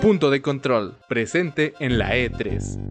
Punto de control, presente en la E3.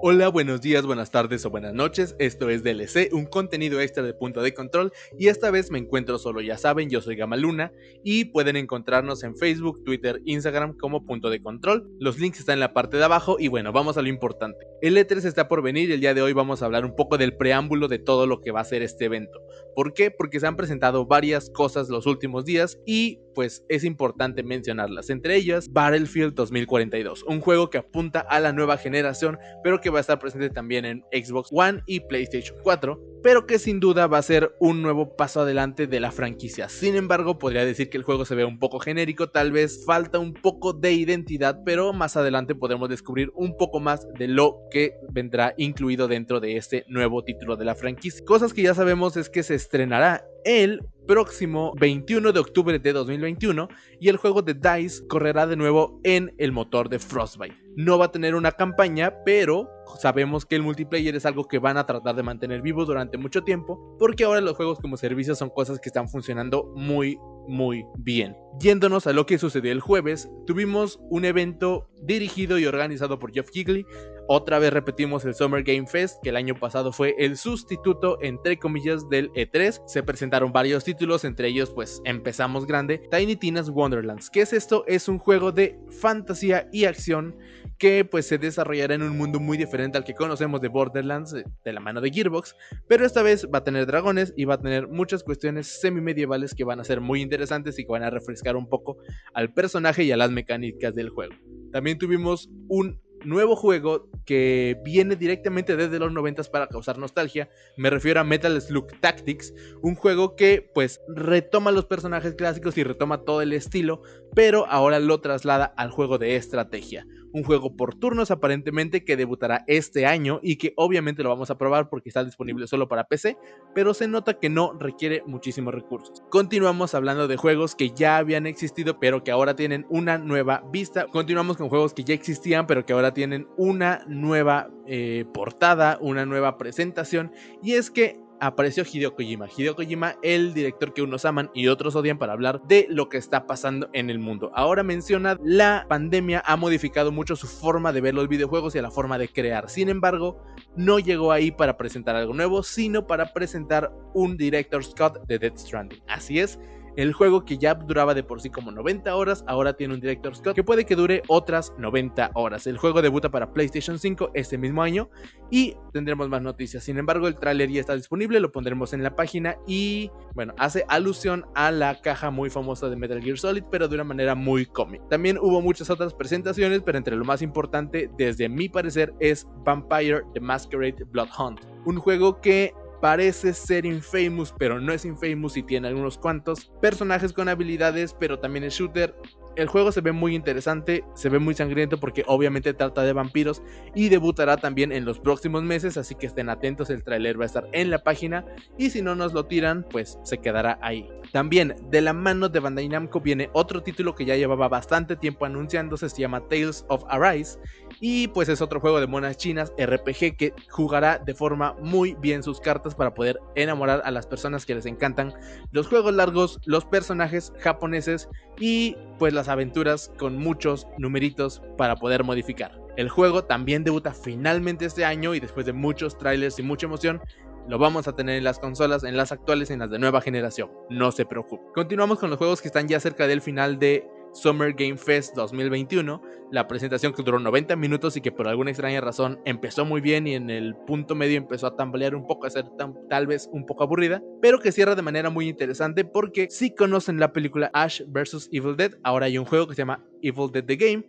Hola, buenos días, buenas tardes o buenas noches. Esto es DLC, un contenido extra de punto de control y esta vez me encuentro solo, ya saben, yo soy Gamaluna y pueden encontrarnos en Facebook, Twitter, Instagram como punto de control. Los links están en la parte de abajo y bueno, vamos a lo importante. El E3 está por venir y el día de hoy vamos a hablar un poco del preámbulo de todo lo que va a ser este evento. ¿Por qué? Porque se han presentado varias cosas los últimos días y pues es importante mencionarlas. Entre ellas, Battlefield 2042, un juego que apunta a la nueva generación, pero que va a estar presente también en Xbox One y PlayStation 4 pero que sin duda va a ser un nuevo paso adelante de la franquicia. Sin embargo, podría decir que el juego se ve un poco genérico, tal vez falta un poco de identidad, pero más adelante podremos descubrir un poco más de lo que vendrá incluido dentro de este nuevo título de la franquicia. Cosas que ya sabemos es que se estrenará el próximo 21 de octubre de 2021 y el juego de DICE correrá de nuevo en el motor de Frostbite. No va a tener una campaña, pero sabemos que el multiplayer es algo que van a tratar de mantener vivo durante mucho tiempo, porque ahora los juegos como servicio son cosas que están funcionando muy muy bien. Yéndonos a lo que sucedió el jueves, tuvimos un evento dirigido y organizado por Jeff Kigley. Otra vez repetimos el Summer Game Fest, que el año pasado fue el sustituto, entre comillas, del E3. Se presentaron varios títulos, entre ellos, pues empezamos grande: Tiny Tina's Wonderlands. ¿Qué es esto? Es un juego de fantasía y acción que pues se desarrollará en un mundo muy diferente al que conocemos de Borderlands eh, de la mano de Gearbox, pero esta vez va a tener dragones y va a tener muchas cuestiones semi-medievales que van a ser muy interesantes y que van a refrescar un poco al personaje y a las mecánicas del juego. También tuvimos un nuevo juego que viene directamente desde los 90 para causar nostalgia. Me refiero a Metal Slug Tactics, un juego que pues retoma los personajes clásicos y retoma todo el estilo, pero ahora lo traslada al juego de estrategia un juego por turnos aparentemente que debutará este año y que obviamente lo vamos a probar porque está disponible solo para PC, pero se nota que no requiere muchísimos recursos. Continuamos hablando de juegos que ya habían existido pero que ahora tienen una nueva vista. Continuamos con juegos que ya existían pero que ahora tienen una nueva eh, portada, una nueva presentación y es que apareció Hideo Kojima. Hideo Kojima, el director que unos aman y otros odian para hablar de lo que está pasando en el mundo. Ahora menciona la pandemia ha modificado mucho su forma de ver los videojuegos y la forma de crear. Sin embargo, no llegó ahí para presentar algo nuevo, sino para presentar un director's cut de Death Stranding. Así es, el juego que ya duraba de por sí como 90 horas, ahora tiene un Director's Cut que puede que dure otras 90 horas. El juego debuta para PlayStation 5 este mismo año y tendremos más noticias. Sin embargo, el tráiler ya está disponible, lo pondremos en la página y bueno, hace alusión a la caja muy famosa de Metal Gear Solid, pero de una manera muy cómica. También hubo muchas otras presentaciones, pero entre lo más importante, desde mi parecer, es Vampire the Masquerade Blood Hunt, un juego que parece ser Infamous, pero no es Infamous y tiene algunos cuantos personajes con habilidades, pero también es shooter. El juego se ve muy interesante, se ve muy sangriento porque obviamente trata de vampiros y debutará también en los próximos meses, así que estén atentos, el tráiler va a estar en la página y si no nos lo tiran, pues se quedará ahí. También de la mano de Bandai Namco viene otro título que ya llevaba bastante tiempo anunciándose, se llama Tales of Arise y pues es otro juego de monas chinas RPG que jugará de forma muy bien sus cartas para poder enamorar a las personas que les encantan los juegos largos, los personajes japoneses y pues las aventuras con muchos numeritos para poder modificar. El juego también debuta finalmente este año y después de muchos trailers y mucha emoción, lo vamos a tener en las consolas, en las actuales en las de nueva generación. No se preocupe. Continuamos con los juegos que están ya cerca del final de Summer Game Fest 2021, la presentación que duró 90 minutos y que por alguna extraña razón empezó muy bien y en el punto medio empezó a tambalear un poco, a ser tal vez un poco aburrida, pero que cierra de manera muy interesante porque si conocen la película Ash vs. Evil Dead, ahora hay un juego que se llama Evil Dead The Game,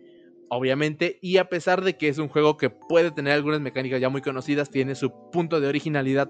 obviamente, y a pesar de que es un juego que puede tener algunas mecánicas ya muy conocidas, tiene su punto de originalidad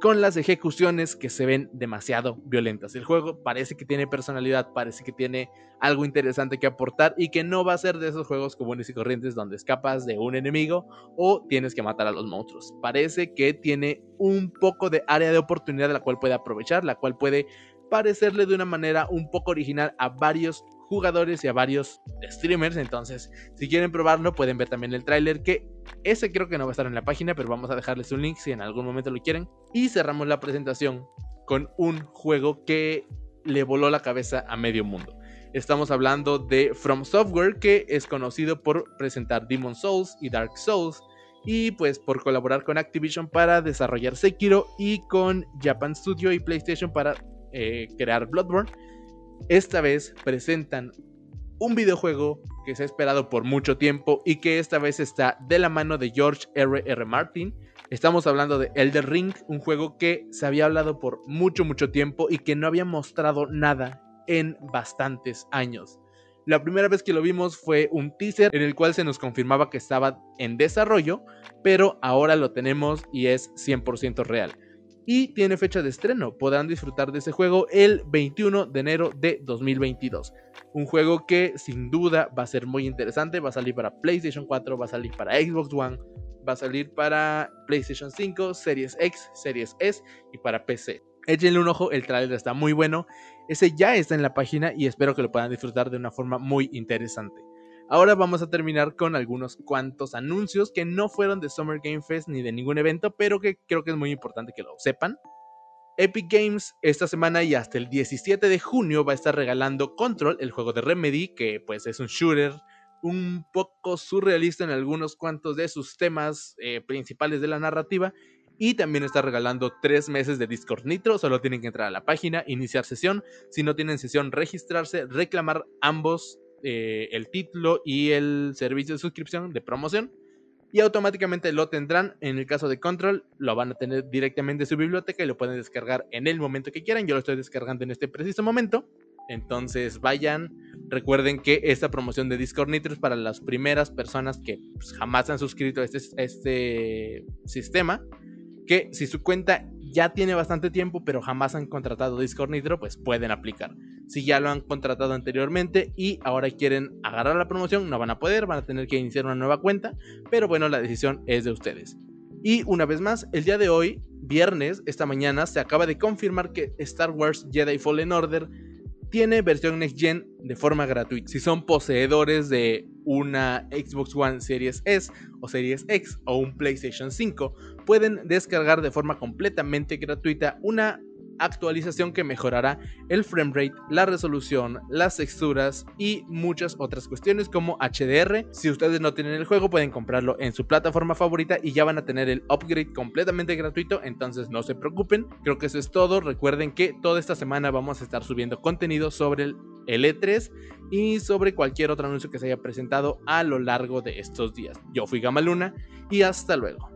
con las ejecuciones que se ven demasiado violentas. El juego parece que tiene personalidad, parece que tiene algo interesante que aportar y que no va a ser de esos juegos comunes y corrientes donde escapas de un enemigo o tienes que matar a los monstruos. Parece que tiene un poco de área de oportunidad la cual puede aprovechar, la cual puede parecerle de una manera un poco original a varios jugadores y a varios streamers. Entonces, si quieren probarlo, pueden ver también el tráiler que ese creo que no va a estar en la página, pero vamos a dejarles un link si en algún momento lo quieren. Y cerramos la presentación con un juego que le voló la cabeza a medio mundo. Estamos hablando de From Software, que es conocido por presentar Demon Souls y Dark Souls, y pues por colaborar con Activision para desarrollar Sekiro y con Japan Studio y PlayStation para eh, crear Bloodborne. Esta vez presentan un videojuego que se ha esperado por mucho tiempo y que esta vez está de la mano de George R. R. Martin. Estamos hablando de Elder Ring, un juego que se había hablado por mucho, mucho tiempo y que no había mostrado nada en bastantes años. La primera vez que lo vimos fue un teaser en el cual se nos confirmaba que estaba en desarrollo, pero ahora lo tenemos y es 100% real. Y tiene fecha de estreno, podrán disfrutar de ese juego el 21 de enero de 2022. Un juego que sin duda va a ser muy interesante, va a salir para PlayStation 4, va a salir para Xbox One, va a salir para PlayStation 5, Series X, Series S y para PC. Échenle un ojo, el trailer está muy bueno. Ese ya está en la página y espero que lo puedan disfrutar de una forma muy interesante. Ahora vamos a terminar con algunos cuantos anuncios que no fueron de Summer Game Fest ni de ningún evento, pero que creo que es muy importante que lo sepan. Epic Games esta semana y hasta el 17 de junio va a estar regalando Control, el juego de Remedy, que pues es un shooter un poco surrealista en algunos cuantos de sus temas eh, principales de la narrativa y también está regalando tres meses de Discord Nitro. Solo tienen que entrar a la página, iniciar sesión. Si no tienen sesión, registrarse, reclamar ambos, eh, el título y el servicio de suscripción de promoción. Y automáticamente lo tendrán. En el caso de Control, lo van a tener directamente en su biblioteca y lo pueden descargar en el momento que quieran. Yo lo estoy descargando en este preciso momento. Entonces vayan, recuerden que esta promoción de Discord Nitro es para las primeras personas que pues, jamás han suscrito a este, a este sistema que si su cuenta ya tiene bastante tiempo pero jamás han contratado Discord Nitro, pues pueden aplicar. Si ya lo han contratado anteriormente y ahora quieren agarrar la promoción, no van a poder, van a tener que iniciar una nueva cuenta, pero bueno, la decisión es de ustedes. Y una vez más, el día de hoy, viernes, esta mañana, se acaba de confirmar que Star Wars Jedi Fallen Order tiene versión Next Gen de forma gratuita. Si son poseedores de una Xbox One Series S o Series X o un PlayStation 5, pueden descargar de forma completamente gratuita una actualización que mejorará el framerate, la resolución, las texturas y muchas otras cuestiones como HDR. Si ustedes no tienen el juego pueden comprarlo en su plataforma favorita y ya van a tener el upgrade completamente gratuito, entonces no se preocupen. Creo que eso es todo. Recuerden que toda esta semana vamos a estar subiendo contenido sobre el E3 y sobre cualquier otro anuncio que se haya presentado a lo largo de estos días. Yo fui Gamaluna y hasta luego.